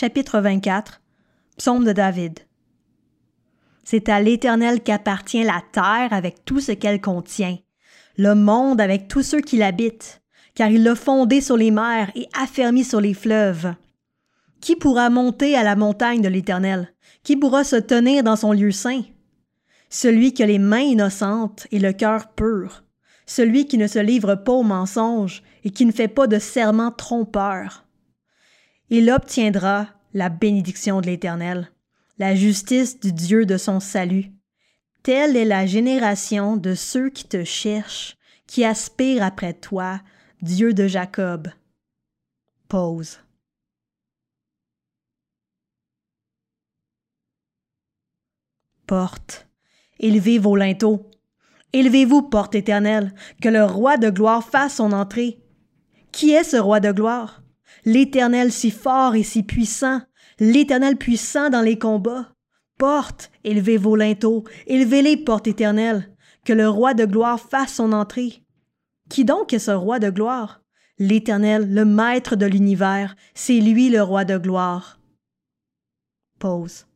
chapitre 24, psaume de David. C'est à l'Éternel qu'appartient la terre avec tout ce qu'elle contient, le monde avec tous ceux qui l'habitent, car il l'a fondé sur les mers et affermi sur les fleuves. Qui pourra monter à la montagne de l'Éternel? Qui pourra se tenir dans son lieu saint? Celui qui a les mains innocentes et le cœur pur, celui qui ne se livre pas au mensonge et qui ne fait pas de serment trompeur. Il obtiendra la bénédiction de l'Éternel, la justice du Dieu de son salut. Telle est la génération de ceux qui te cherchent, qui aspirent après toi, Dieu de Jacob. Pause. Porte, élevez vos linteaux. Élevez-vous, porte éternelle, que le roi de gloire fasse son entrée. Qui est ce roi de gloire? L'Éternel si fort et si puissant, l'Éternel puissant dans les combats. Porte, élevez vos linteaux, élevez-les, porte éternelle, que le roi de gloire fasse son entrée. Qui donc est ce roi de gloire? L'Éternel, le maître de l'univers, c'est lui le roi de gloire. Pause.